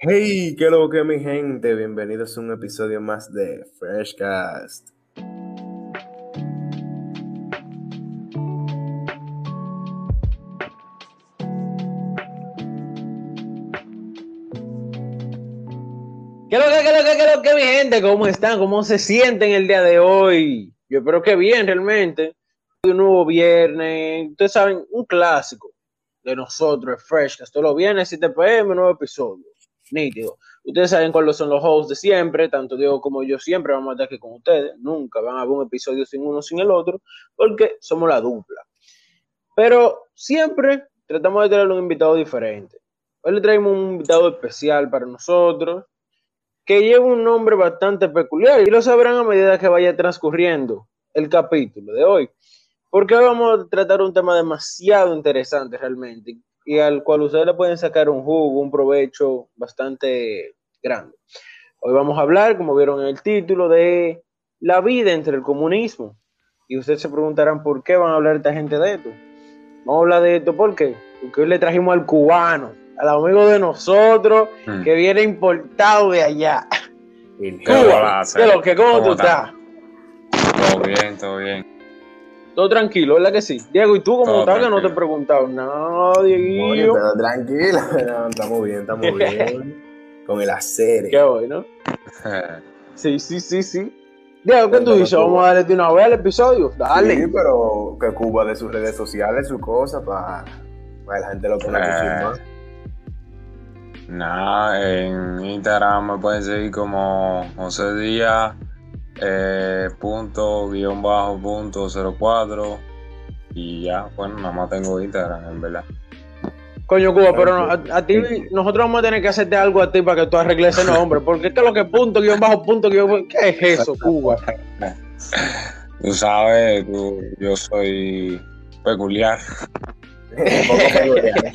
Hey, qué lo que mi gente, bienvenidos a un episodio más de Freshcast. ¿Qué lo que, qué lo que, qué lo que, mi gente? ¿Cómo están? ¿Cómo se sienten el día de hoy? Yo espero que bien, realmente. Un nuevo viernes, ustedes saben, un clásico de nosotros, es Freshcast. Todos los viernes, 7 pm, nuevo episodio. Nítido. Ustedes saben cuáles son los hosts de siempre, tanto Diego como yo siempre vamos a estar aquí con ustedes. Nunca van a haber un episodio sin uno, sin el otro, porque somos la dupla. Pero siempre tratamos de tener un invitado diferente. Hoy le traemos un invitado especial para nosotros que lleva un nombre bastante peculiar y lo sabrán a medida que vaya transcurriendo el capítulo de hoy. Porque hoy vamos a tratar un tema demasiado interesante realmente y al cual ustedes le pueden sacar un jugo, un provecho bastante grande. Hoy vamos a hablar, como vieron en el título, de la vida entre el comunismo. Y ustedes se preguntarán por qué van a hablar esta gente de esto. Vamos a hablar de esto ¿por qué? porque hoy le trajimos al cubano al amigo de nosotros Mm. que viene importado de allá. ¿Qué Cuba, hola, ¿qué lo que? ¿Cómo, ¿Cómo tú estás? Todo bien, todo bien. Todo tranquilo, ¿verdad que sí? Diego, ¿y tú cómo Todo estás? Que no te he tranquilo. preguntado nada, Oye, Dieguillo. pero tranquila, no, estamos bien, estamos bien. Con el acere. Qué hoy, ¿no? Sí, sí, sí, sí. Diego, ¿qué tú dices? Vamos a darle de una vez al episodio. Dale. Sí, pero que Cuba de sus redes sociales, su cosa, para la gente lo conoce Eh. más. Nada, en Instagram me pueden seguir como José Díaz, eh, punto, guion bajo, punto, 04. Y ya, bueno, nada más tengo Instagram, en verdad. Coño, Cuba, pero no, a, a ti, nosotros vamos a tener que hacerte algo a ti para que tú arregles ese nombre. Porque esto es lo que punto, guion bajo, punto, guion. ¿Qué es eso, Cuba? Tú sabes, tú- yo soy peculiar. Un poco peculiar.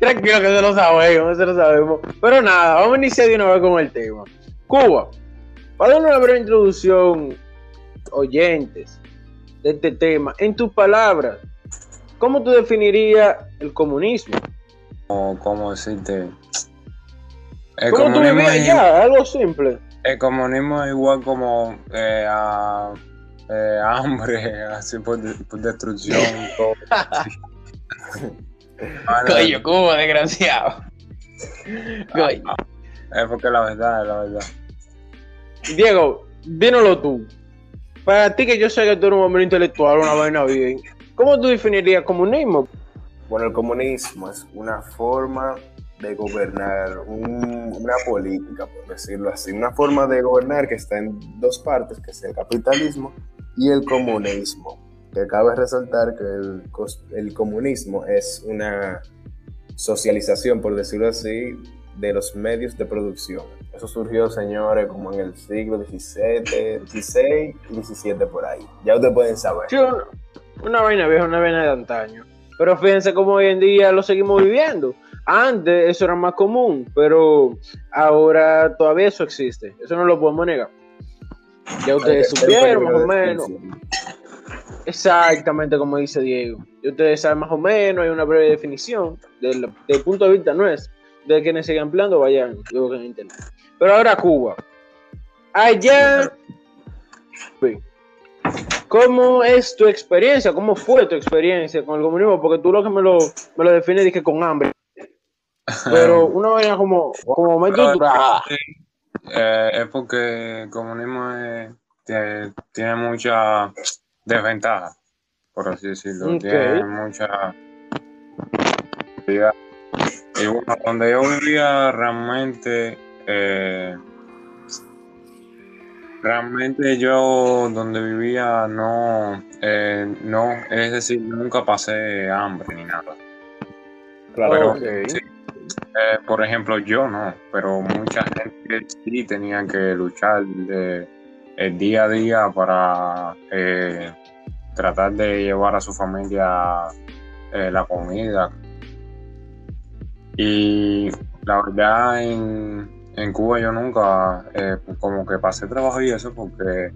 Tranquilo que eso lo sabemos, eso lo sabemos. Pero nada, vamos a iniciar de una vez con el tema. Cuba, para dar una breve introducción, oyentes, de este tema, en tus palabras, ¿cómo tú definirías el comunismo? O, ¿Cómo decirte? El ¿Cómo tú vivías es- allá? Algo simple. El comunismo es igual como eh, a, eh, hambre, así por, de- por destrucción. todo. Mano, Cuba, desgraciado. Coño. es porque la verdad es la verdad. Diego, dínoslo tú. Para ti que yo sé que tú eres un hombre intelectual, una vaina bien, ¿cómo tú definirías comunismo? Bueno, el comunismo es una forma de gobernar, un- una política, por decirlo así, una forma de gobernar que está en dos partes, que es el capitalismo y el comunismo. Que cabe resaltar que el comunismo es una socialización, por decirlo así, de los medios de producción. Eso surgió, señores, como en el siglo XVII, XVI XVII por ahí. Ya ustedes pueden saber. Sí, una, una vaina vieja, una vaina de antaño. Pero fíjense cómo hoy en día lo seguimos viviendo. Antes eso era más común, pero ahora todavía eso existe. Eso no lo podemos negar. Ya ustedes supieron más o menos. Exactamente como dice Diego. Y ustedes saben más o menos, hay una breve definición del, del punto de vista nuestro. De quienes sigan empleando, vayan luego en internet. Pero ahora Cuba. Allá. ¿Cómo es tu experiencia? ¿Cómo fue tu experiencia con el comunismo? Porque tú lo que me lo, me lo defines dije con hambre. Pero una vaina como, como estructurada. Eh, es porque el comunismo es- tiene, tiene mucha desventaja, por así decirlo. Tiene mucha. Y bueno, donde yo vivía realmente. eh, realmente yo donde vivía no, eh, no, es decir, nunca pasé hambre ni nada. Claro, Ok. sí. Eh, por ejemplo, yo no, pero mucha gente sí tenía que luchar de- el día a día para eh, tratar de llevar a su familia eh, la comida. Y la verdad, en, en Cuba yo nunca eh, como que pasé trabajo y eso porque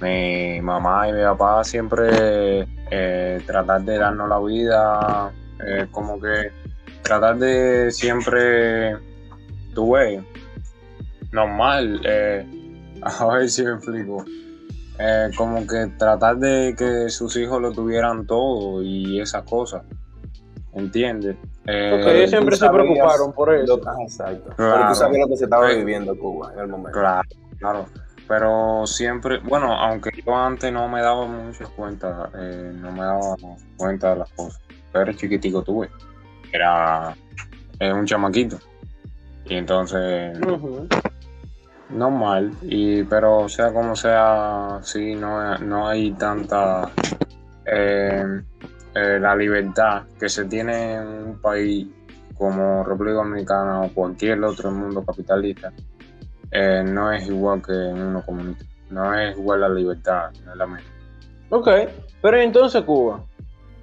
mi mamá y mi papá siempre eh, tratar de darnos la vida, eh, como que tratar de siempre tú ves, normal, eh, a ver si me explico. Como que tratar de que sus hijos lo tuvieran todo y esas cosas. ¿Entiendes? Eh, Porque ellos siempre se preocuparon por eso. Lo- ajá, exacto. Claro. Pero tú sabías lo que se estaba viviendo en Cuba en el momento. Claro, claro. Pero siempre, bueno, aunque yo antes no me daba mucho cuenta, eh, no me daba cuenta de las cosas. Pero chiquitico tuve. Era eh, un chamaquito. Y entonces, Ujú. normal. Y, pero sea como sea, sí, no, no hay tanta eh, eh, la libertad que se tiene en un país como República Dominicana o cualquier otro mundo capitalista. eh, no es igual que en uno comunista. No es igual la libertad, no es la misma. Ok, pero entonces Cuba,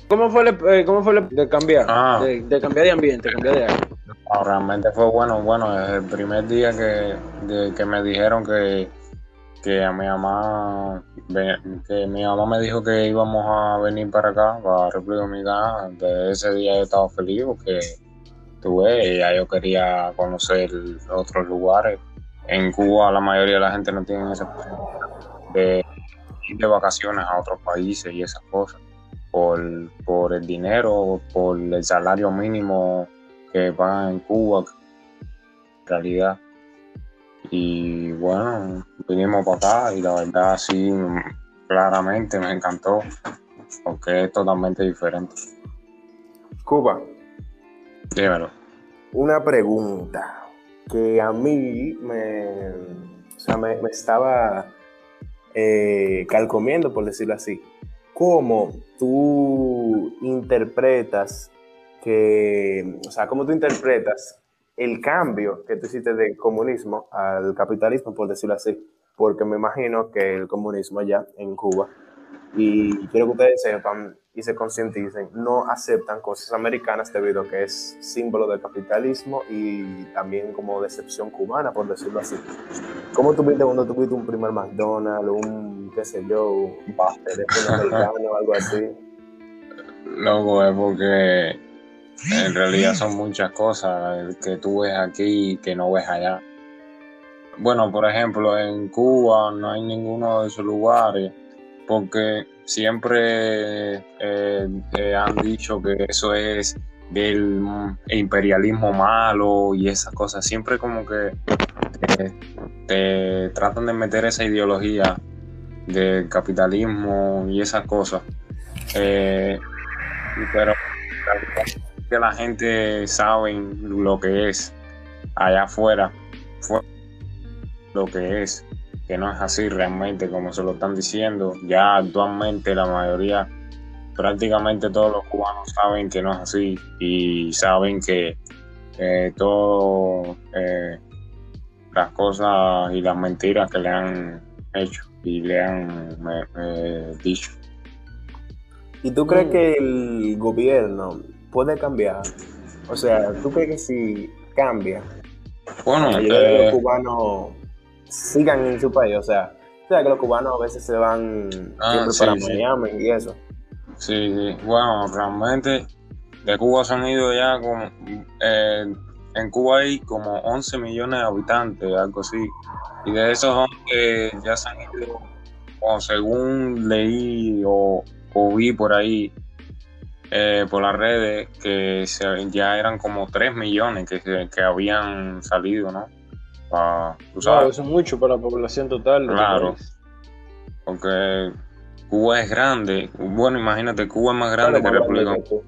¿cómo fue, el- eh, cómo fue el de cambiar? Ah. De, de cambiar de ambiente, cambiar de aire. No, realmente fue bueno, bueno, desde el primer día que, de- que me dijeron que, que a mi mamá, que mi mamá me dijo que íbamos a venir para acá, para República Dominicana, desde ese día yo estaba feliz porque tuve, ya yo quería conocer otros lugares. En Cuba la mayoría de la gente no tiene esa de ir de vacaciones a otros países y esas cosas. Por, por el dinero, por el salario mínimo que pagan en Cuba, en realidad. Y bueno, vinimos para acá y la verdad sí, claramente me encantó, porque es totalmente diferente. Cuba, Dímelo. una pregunta que a mí me, o sea, me, me estaba eh, calcomiendo, por decirlo así. ¿Cómo tú interpretas que, o sea, cómo tú interpretas el cambio que tú hiciste del comunismo al capitalismo, por decirlo así? Porque me imagino que el comunismo allá en Cuba, y quiero que ustedes sepan y se concienticen, no aceptan cosas americanas debido a que es símbolo del capitalismo y también como decepción cubana, por decirlo así. ¿Cómo tuviste cuando tuviste un primer McDonald's, un, qué sé yo, un teléfono americano o algo así? Loco, es porque en realidad son muchas cosas que tú ves aquí y que no ves allá. Bueno, por ejemplo, en Cuba no hay ninguno de esos lugares porque siempre eh, eh, han dicho que eso es del imperialismo malo y esas cosas. Siempre como que te, te tratan de meter esa ideología del capitalismo y esas cosas. Eh, pero la gente sabe lo que es allá afuera, fue lo que es, que no es así realmente como se lo están diciendo. Ya actualmente la mayoría, prácticamente todos los cubanos saben que no es así y saben que eh, todo eh, las cosas y las mentiras que le han hecho y le han eh, dicho. ¿Y tú crees Mm. que el gobierno puede cambiar? O sea, ¿tú crees que si cambia, Bueno, eh, los cubanos sigan en su país? O sea, o sea, que los cubanos a veces se van Ah, siempre sí, para sí. Miami y eso. Sí, sí. Bueno, realmente de Cuba se han ido ya como... eh, en Cuba hay como 11 millones de habitantes, algo así. Y de esos 11 ya se han ido, o según leí o, o vi por ahí, eh, por las redes, que se- ya eran como 3 millones que, que habían salido, ¿no? Tú Claro, eso es mucho para la población total. de Claro. porque Cuba es grande. Bueno, imagínate, Cuba es más grande Claro, que República. Exacto.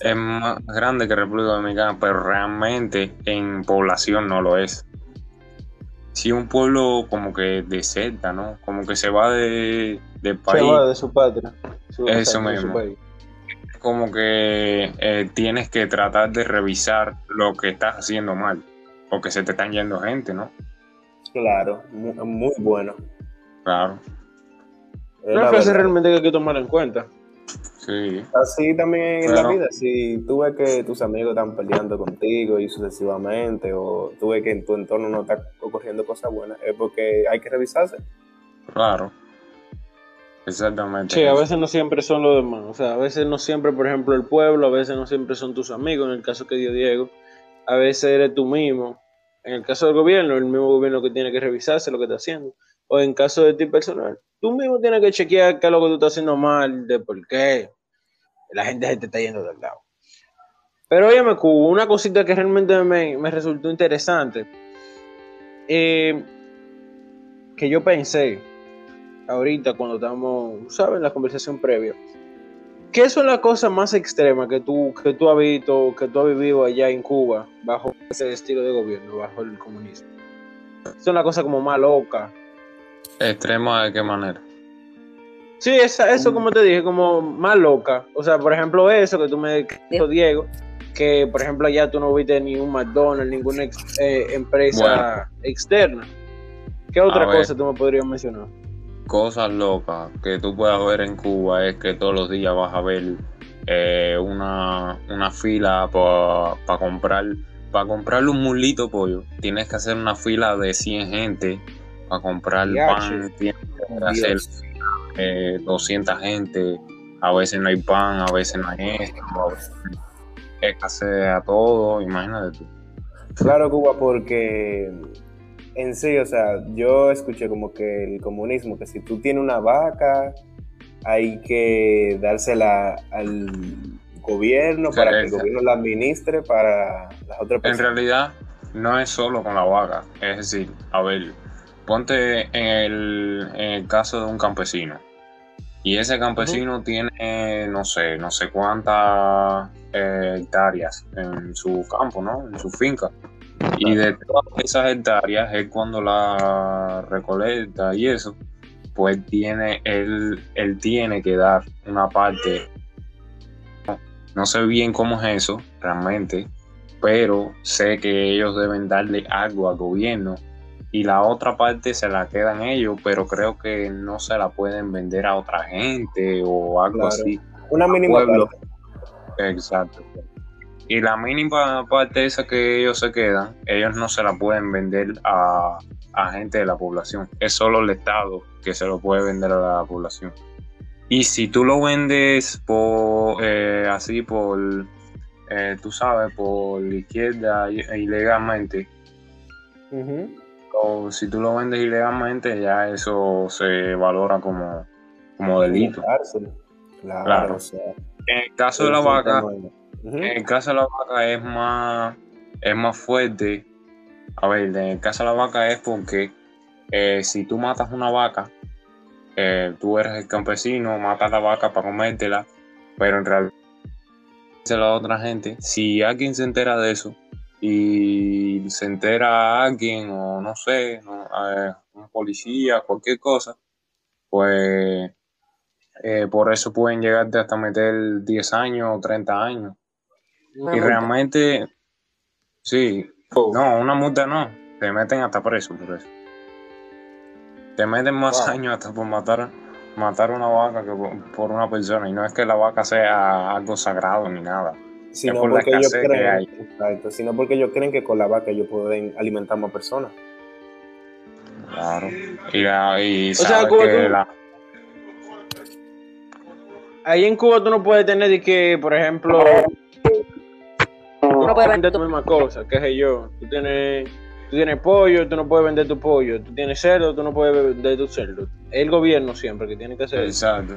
es más grande que República Dominicana, pero realmente en población no lo es. Si un pueblo como que deserta, ¿no? Como que se va de, del Se país, va de su patria. Su- Eso su mismo. país. como que eh, tienes que tratar de revisar lo que estás haciendo mal, porque se te están yendo gente, ¿no? Claro, muy, muy bueno. Claro, Es Una la frase realmente que hay que tomar en cuenta. sí. Así también en la vida, si tú ves que tus amigos están peleando contigo y sucesivamente, o tú ves que en tu entorno no está ocurriendo cosas buenas, es porque hay que revisarse. Claro. Exactamente. Sí, a veces no siempre son los demás. O sea, a veces no siempre, por ejemplo, el pueblo, a veces no siempre son tus amigos, en el caso que dio Diego. A veces eres tú mismo. En el caso del gobierno, el mismo gobierno que tiene que revisarse lo que está haciendo. O en caso de ti personal, tú mismo tienes que chequear qué es lo que tú estás haciendo mal, de por qué la gente se te está yendo del lado. Pero oye, me una cosita que realmente me, me resultó interesante. Eh, que yo pensé ahorita cuando estamos, ¿sabes? En la conversación previa. ¿Qué son las cosas más extremas que tú, que tú has visto, que tú has vivido allá en Cuba bajo ese estilo de gobierno, bajo el comunismo? Son las cosas como más locas. ¿Extrema de qué manera? Sí, esa, eso como te dije, como más loca. O sea, por ejemplo, eso que tú me dijo Diego, que por ejemplo allá tú no viste ni un McDonald's, ninguna eh, empresa externa. ¿Qué otra cosa tú me podrías mencionar? Cosas locas que tú puedas ver en Cuba es que todos los días vas a ver eh, una, fila para comprar para comprarle un mulito pollo. Tienes que hacer una fila de 100 gente para comprar pan. Tienes que hacer eh, 200 gente. A veces no hay pan, a veces no hay esto, a todo. Imagínate tú. Claro, Cuba, porque en sí, o sea, yo escuché como que el comunismo, que si tú tienes una vaca, hay que dársela al gobierno para que el gobierno la administre para las otras personas. En realidad, no es solo con la vaca, es decir, a ver, ponte en el, en el caso de un campesino. Y ese campesino tiene, no sé, no sé cuántas eh, hectáreas en su campo, ¿no? En su finca. Y de todas esas hectáreas es cuando la recolecta y eso, pues tiene, él, él tiene que dar una parte. No sé bien cómo es eso realmente, pero sé que ellos deben darle algo al gobierno y la otra parte se la quedan ellos, pero creo que no se la pueden vender a otra gente o algo así. Una mínima Exacto. Y la mínima parte esa que ellos se quedan, ellos no se la pueden vender a, gente de la población. Es solo el Estado que se lo puede vender a la población. Y si tú lo vendes por eh, así por, eh, tú sabes, por la izquierda ilegalmente, o si tú lo vendes ilegalmente, ya eso se valora como, como delito. Claro. en el caso de la vaca, en el caso de la vaca es más, es más fuerte. A ver, en el caso de la vaca es porque eh, si tú matas una vaca, eh, tú eres el campesino, matas la vaca para comértela, pero en realidad se la otra gente. Si alguien se entera de eso y se entera a alguien o no sé, un policía, cualquier cosa, pues eh, por eso pueden llegarte hasta meter 10 años o 30 años y realmente, sí, oh. no, una multa no, te meten hasta preso por eso. Te meten más años hasta por matar, matar una vaca que por, una persona. Y no es que la vaca sea algo sagrado ni nada. Sino porque, ellos creen, exacto, sino porque ellos creen que con la vaca ellos pueden alimentar más personas. Claro. Y, o sea, que la... Ahí en Cuba tú no puedes tener que, por ejemplo, no puedes vender tu misma cosa, qué sé yo. Tú tienes, tú tienes pollo, tú no puedes vender tu pollo. Tú tienes cerdo, tú no puedes vender tu cerdo. El gobierno siempre que tiene que hacer Exacto.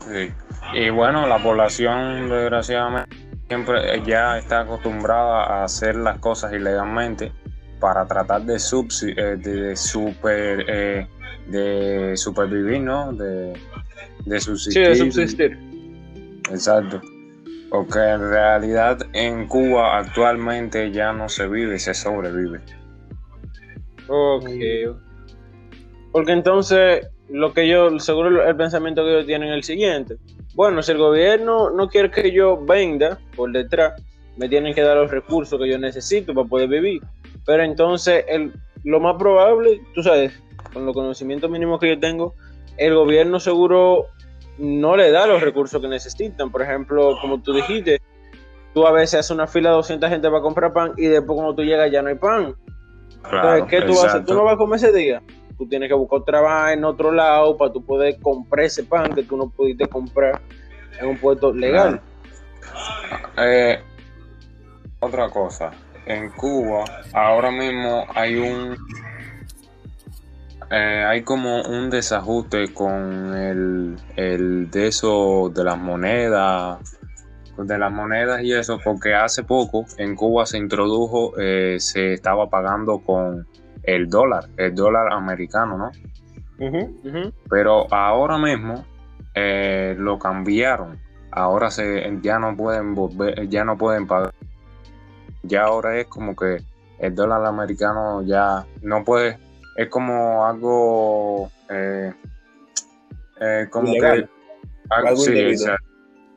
Sí. Y bueno, la población, desgraciadamente, siempre ya está acostumbrada a hacer las cosas ilegalmente para tratar de, eh, de, super, eh, de supervivir, ¿no? De, de subsistir. Sí, de subsistir. Exacto. Porque en realidad en Cuba actualmente ya no se vive, se sobrevive. Ok. Porque entonces, lo que yo, seguro el pensamiento que ellos tienen es el siguiente. Bueno, si el gobierno no quiere que yo venda por detrás, me tienen que dar los recursos que yo necesito para poder vivir. Pero entonces, el, lo más probable, tú sabes, con los conocimientos mínimos que yo tengo, el gobierno seguro no le da los recursos que necesitan. Por ejemplo, como tú dijiste, tú a veces haces una fila de 200 gente para comprar pan y después cuando tú llegas ya no hay pan. Entonces, ¿qué tú haces? Tú no vas a comer ese día. Tú tienes que buscar trabajo en otro lado para tú poder comprar ese pan que tú no pudiste comprar en un puesto legal. Eh, otra cosa, en Cuba ahora mismo hay un eh, hay como un desajuste con el, el de eso de las monedas de las monedas y eso porque hace poco en Cuba se introdujo eh, se estaba pagando con el dólar el dólar americano no pero ahora mismo eh, lo cambiaron. Ahora se ya no pueden volver ya no pueden pagar. Ya ahora es como que el dólar americano ya no puede, es como algo, eh, eh, como que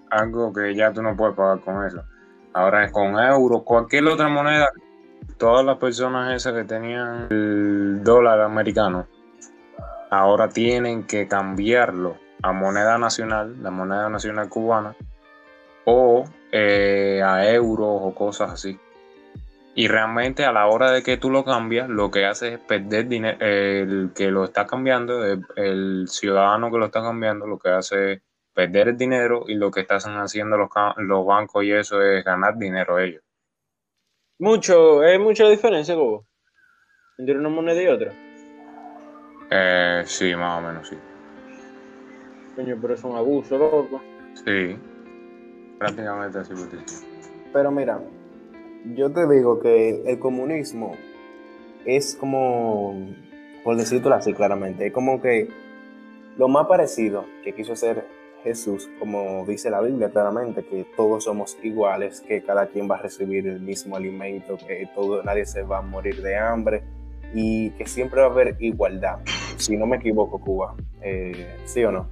algo, que ya tú no puedes pagar con eso. Ahora es con euros, cualquier otra moneda, todas las personas esas que tenían el dólar americano, ahora tienen que cambiarlo a moneda nacional, la moneda nacional cubana, o eh, a euros o cosas así. Y realmente a la hora de que tú lo cambias, lo que hace es perder dinero. El que lo está cambiando, el, ciudadano que lo está cambiando, lo que hace es perder el dinero y lo que están haciendo los, los bancos y eso es ganar dinero ellos. Mucho, ¿hay mucha diferencia, Gobo? Entre una moneda y otra. Eh, sí, más o menos, sí. Coño, pero es un abuso, loco. Sí, prácticamente así. Pero mira, yo te digo que el comunismo es como, por decirlo así claramente, es como que lo más parecido que quiso hacer Jesús, como dice la Biblia claramente, que todos somos iguales, que cada quien va a recibir el mismo alimento, que todo, nadie se va a morir de hambre y que siempre va a haber igualdad. Si no me equivoco, Cuba, eh, ¿sí o no?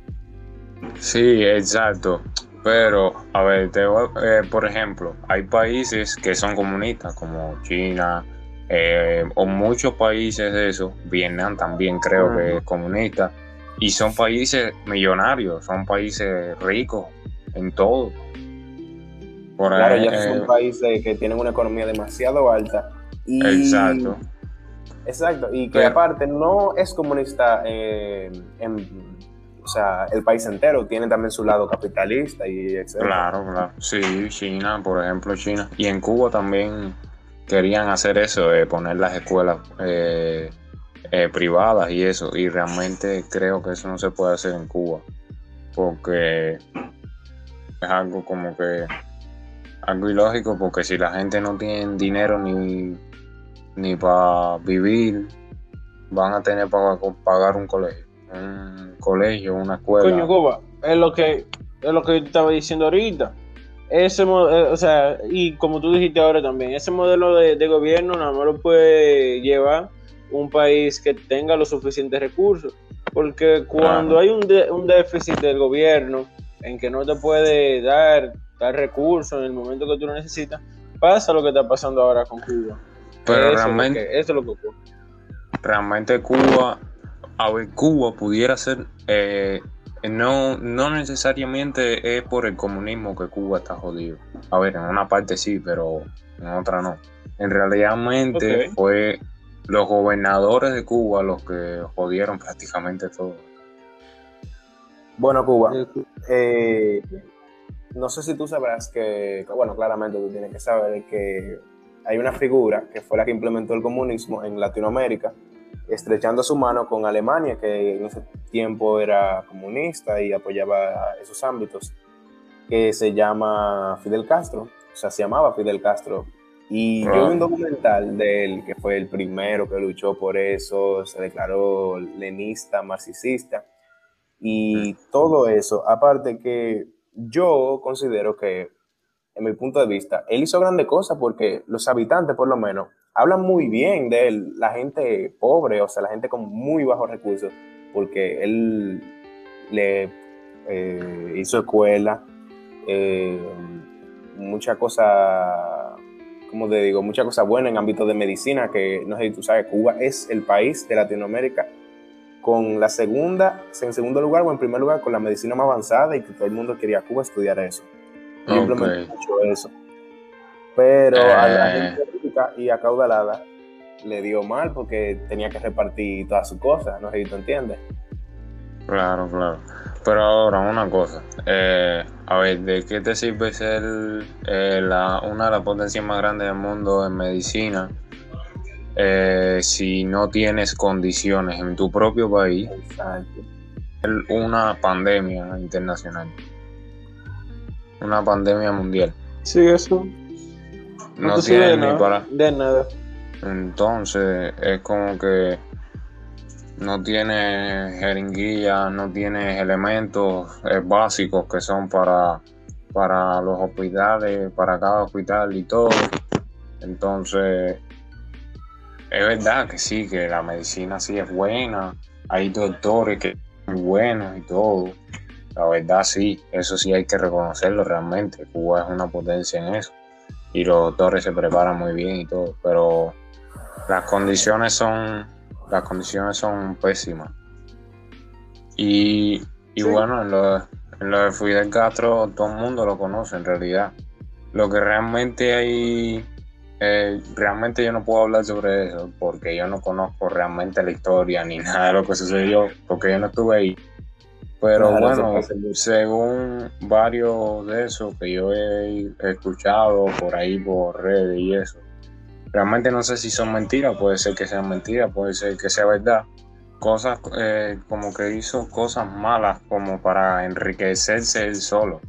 Sí, exacto. Pero, a ver, eh, por ejemplo, hay países que son comunistas, como China, eh, o muchos países de eso, Vietnam también creo que es comunista, y son países millonarios, son países ricos en todo. claro, ya son eh, países que tienen una economía demasiado alta. exacto. Exacto, y que aparte no es comunista en o sea, el país entero tiene también su lado capitalista y etc. Claro, claro. Sí, China, por ejemplo, China. Y en Cuba también querían hacer eso, de poner las escuelas eh, eh, privadas y eso. Y realmente creo que eso no se puede hacer en Cuba. Porque es algo como que algo ilógico porque si la gente no tiene dinero ni, ni para vivir, van a tener para pagar un colegio un colegio, una escuela. Coño, Cuba, es lo que es lo que estaba diciendo ahorita. Ese eh, o sea, y como tú dijiste ahora también, ese modelo de, gobierno nada más lo puede llevar un país que tenga los suficientes recursos. Porque cuando hay un, un déficit del gobierno en que no te puede dar, dar recursos en el momento que tú lo necesitas, pasa lo que está pasando ahora con Cuba. Pero realmente, eso es lo que ocurre. Realmente Cuba a ver, Cuba pudiera ser, eh, no, no necesariamente es por el comunismo que Cuba está jodido. A ver, en una parte sí, pero en otra no. En realidad fue los gobernadores de Cuba los que jodieron prácticamente todo. Bueno, Cuba, eh, no sé si tú sabrás que, bueno, claramente tú tienes que saber que hay una figura que fue la que implementó el comunismo en Latinoamérica, estrechando su mano con Alemania, que en ese tiempo era comunista y apoyaba esos ámbitos, que se llama Fidel Castro, o sea, se llamaba Fidel Castro. Y yo vi un documental de él, que fue el primero que luchó por eso, se declaró lenista, marxista, y mm. todo eso. Aparte que yo considero que, en mi punto de vista, él hizo grandes cosas porque los habitantes, por lo menos, hablan muy bien de él, la gente pobre, o sea, la gente con muy bajos recursos, porque él le eh, hizo escuela, eh, mucha cosa, como te digo, mucha cosa buena en ámbito de medicina, que no sé si tú sabes, Cuba es el país de Latinoamérica con la segunda, en segundo lugar o en primer lugar con la medicina más avanzada y que todo el mundo quería Cuba estudiar eso. mucho eso. Pero a la eh. gente rica y acaudalada le dio mal porque tenía que repartir todas sus cosas, no sé si tú entiendes. Claro, claro. Pero ahora una cosa, eh, a ver, ¿de qué te sirve ser eh, la, una de las potencias más grandes del mundo en medicina eh, si no tienes condiciones en tu propio país? Exacto. Una pandemia internacional, una pandemia mundial. Sí, eso. No, de tienes ni nada. para... De nada. Entonces es como que no tienes jeringuillas, no tienes elementos básicos que son para, para los hospitales, para cada hospital y todo. Entonces, es verdad que sí, que la medicina sí es buena, hay doctores que son buenos y todo. La verdad sí, eso sí hay que reconocerlo realmente. Cuba es una potencia en eso. Y los doctores se preparan muy bien y todo, pero las condiciones son las condiciones son pésimas. Y, y Sí. bueno en lo, en lo de Fidel Castro todo el mundo lo conoce en realidad. Lo que realmente hay eh, realmente yo no puedo hablar sobre eso porque yo no conozco realmente la historia ni nada de lo que sucedió porque yo no estuve ahí pero Claro, bueno según varios de esos que yo he escuchado por ahí por redes y eso realmente no sé si son mentiras, puede ser que sean mentiras, puede ser que sea verdad. Cosas eh, como que hizo cosas malas como para enriquecerse él solo,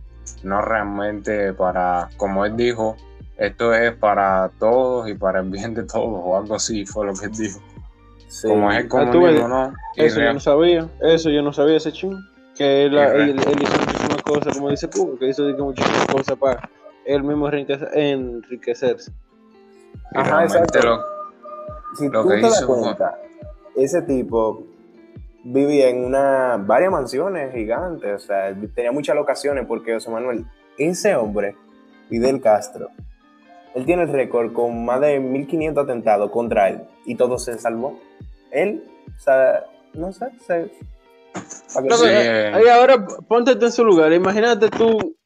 no realmente para, como él dijo, esto es para todos y para el bien de todos, o algo así fue lo que él dijo. Sí. Como es el Ah, comunismo, ¿no? Eso yo no sabía. Eso yo no sabía ese ching. Que él, él, él hizo muchísimas cosas, como dice Cuba, que hizo muchísimas cosas para él mismo enriquecer- enriquecerse. y Ajá, exacto. lo- si Lo tú que te das hizo fue- cuenta, ese tipo vivía en una varias mansiones gigantes, o sea, tenía muchas locaciones porque José Manuel, ese hombre, Fidel Castro, él tiene el récord con más de 1500 atentados contra él y todo se salvó. Él, o sea, no sé, se, Loco, Sí, eh, ahí ahora ponte tú en su lugar. Imagínate tú,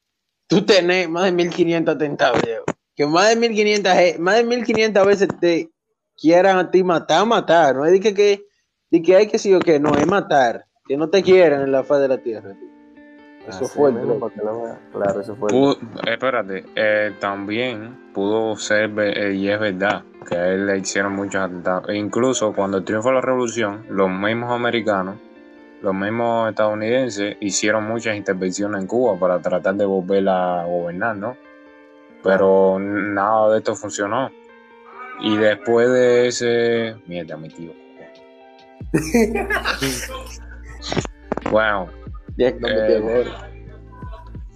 tú tenés más de 1500 atentados. Que más de 1500, ge- más de 1500 veces te quieran a ti matar, matar. No es de que, que, de que hay que sí o que no, es matar. Que no te quieran en la faz de la tierra. tío. Eso Así fue. Claro, eso fue. Pudo- espérate, eh, también pudo ser, eh, y es verdad, que a él le hicieron muchos atentados. E incluso cuando de la revolución, los mismos americanos, los mismos estadounidenses, hicieron muchas intervenciones en Cuba para tratar de volverla a gobernar, ¿no? Pero nada de esto funcionó. Y después de ese. Mierda, mi tío. bueno, Eh.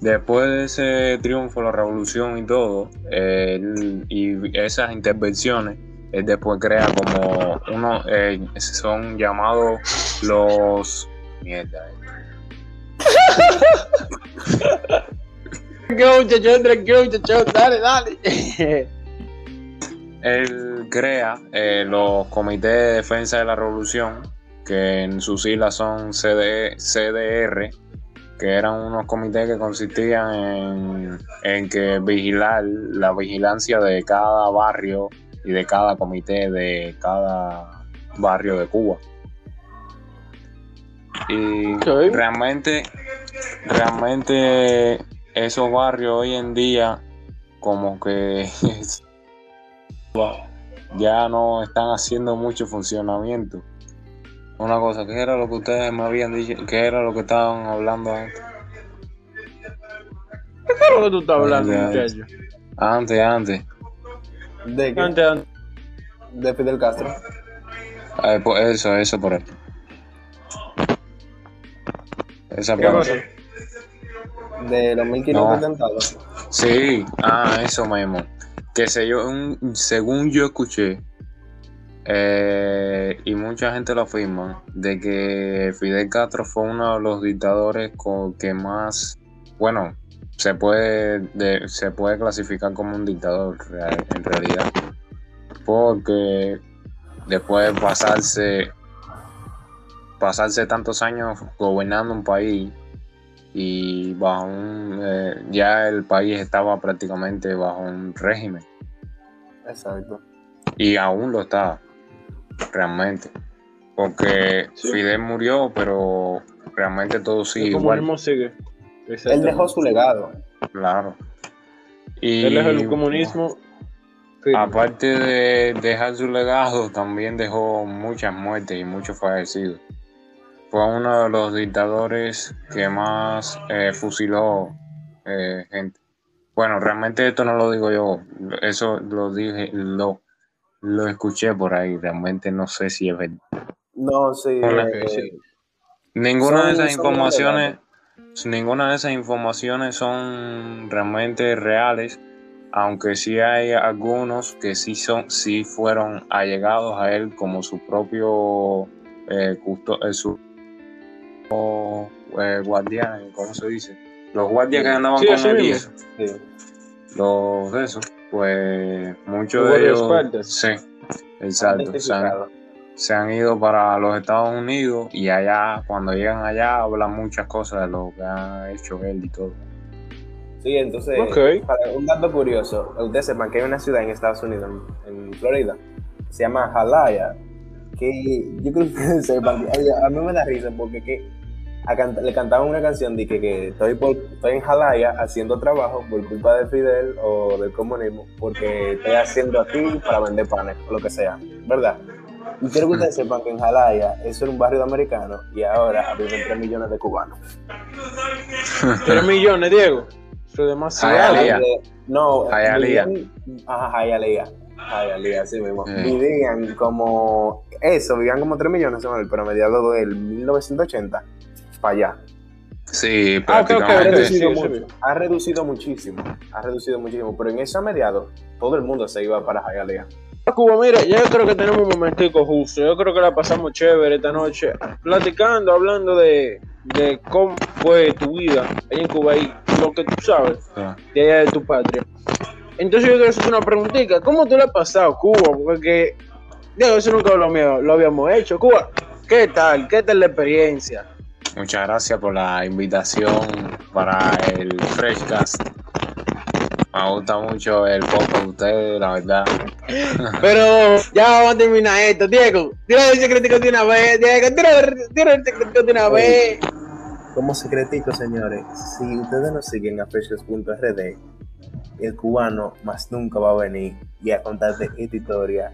Después de ese triunfo, la revolución y todo, él- y esas intervenciones, él después crea como uno, eh, son llamados los... Mierda, eh. Tranquilo, muchachos, tranquilo, muchachos. Dale, dale. Él crea eh, los comités de defensa de la revolución, que en sus siglas son CD, CDR, que eran unos comités que consistían en, en que vigilar la vigilancia de cada barrio y de cada comité de cada barrio de Cuba. Y realmente, realmente esos barrios hoy en día como que ya no están haciendo mucho funcionamiento. Una cosa, ¿qué era lo que ustedes me habían dicho? ¿Qué era lo que estaban hablando antes? ¿Qué es lo que tú estás hablando, muchacho? Antes, antes. ¿De qué? Antes, antes. De Fidel Castro. Eh, pues eso, eso por ahí. Esa ¿Qué parte. cosa? De los 1500 No. atentados. Sí, ah, eso mismo. Que sé yo, un- según yo escuché, eh, y mucha gente lo afirma, de que Fidel Castro fue uno de los dictadores con que más, bueno, se puede, de- se puede clasificar como un dictador real- en realidad. Porque después de pasarse, pasarse tantos años gobernando un país, y bajo un eh, ya el país estaba prácticamente bajo un régimen Exacto. y aún lo está realmente porque Sí. Fidel murió pero realmente todo sigue el igual. comunismo sigue. Él dejó su legado. Claro. Y Él dejó el comunismo. firme. aparte de dejar su legado, también dejó muchas muertes y muchos fallecidos. Fue uno de los dictadores que más eh, fusiló eh, gente. Bueno, realmente esto no lo digo yo, eso lo dije, lo, lo escuché por ahí, realmente no sé si es verdad. No, sí. Eh. Ninguna Son- de esas informaciones, ninguna de esas informaciones son realmente reales, aunque sí hay algunos que sí son, sí fueron allegados a él como su propio eh, custo- eh, su o, eh, guardián, ¿cómo se dice? Los guardias que andaban Sí, con él y mismo. eso, sí. los de esos, pues muchos de ellos, sí, exacto, se han, Identificado. se han ido para los Estados Unidos y allá, cuando llegan allá, hablan muchas cosas de lo que ha hecho él y todo. Sí, entonces, Ok. para un dato curioso, ustedes sepan que hay una ciudad en Estados Unidos, en, en Florida, se llama Jalaya, que yo creo que sepan, a mí me da risa porque que a canta- le cantaban una canción de que, que estoy, por- estoy en Jalaya haciendo trabajo por culpa de Fidel o del comunismo, porque estoy haciendo aquí para vender panes o lo que sea, ¿verdad? Y quiero que ustedes sepan que en Jalaya eso era un barrio de americanos y ahora viven 3 millones de cubanos. Tres millones, Diego. Eso es demasiado. Hialeah. No, vivían- Ajá, Hialeah. Hialeah, así mismo. Eh. Vivían como. Eso, vivían como 3 millones, pero a mediados del 1980, para allá. Sí, Ah, ok, ok, Ha prácticamente. reducido, sí, sí, mucho, ha reducido muchísimo. Ha reducido muchísimo. Pero en eso a mediados, todo el mundo se iba para Hialeah. Cuba, mira, ya yo creo que tenemos un momentico justo. Yo creo que la pasamos chévere esta noche, platicando, hablando de, de cómo fue tu vida allá en Cuba y lo que tú sabes de allá de tu patria. Entonces yo quiero hacerte una preguntita. ¿Cómo tú le has pasado Cuba? Porque, Diego, eso nunca lo, habíamos- lo habíamos hecho. Cuba, ¿qué tal? ¿Qué tal la experiencia? Muchas gracias por la invitación para el Freshcast. Me gusta mucho el podcast de ustedes, la verdad. Pero ya vamos a terminar esto, Diego. Tira el secretico de una vez, Diego. Tira, tira el secretico de una vez. Como secretico, señores, si ustedes nos siguen a precios.rd, el cubano más nunca va a venir y a contarte esta historia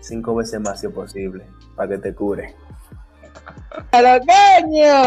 cinco veces más si es posible, para que te cure. ¡A caña!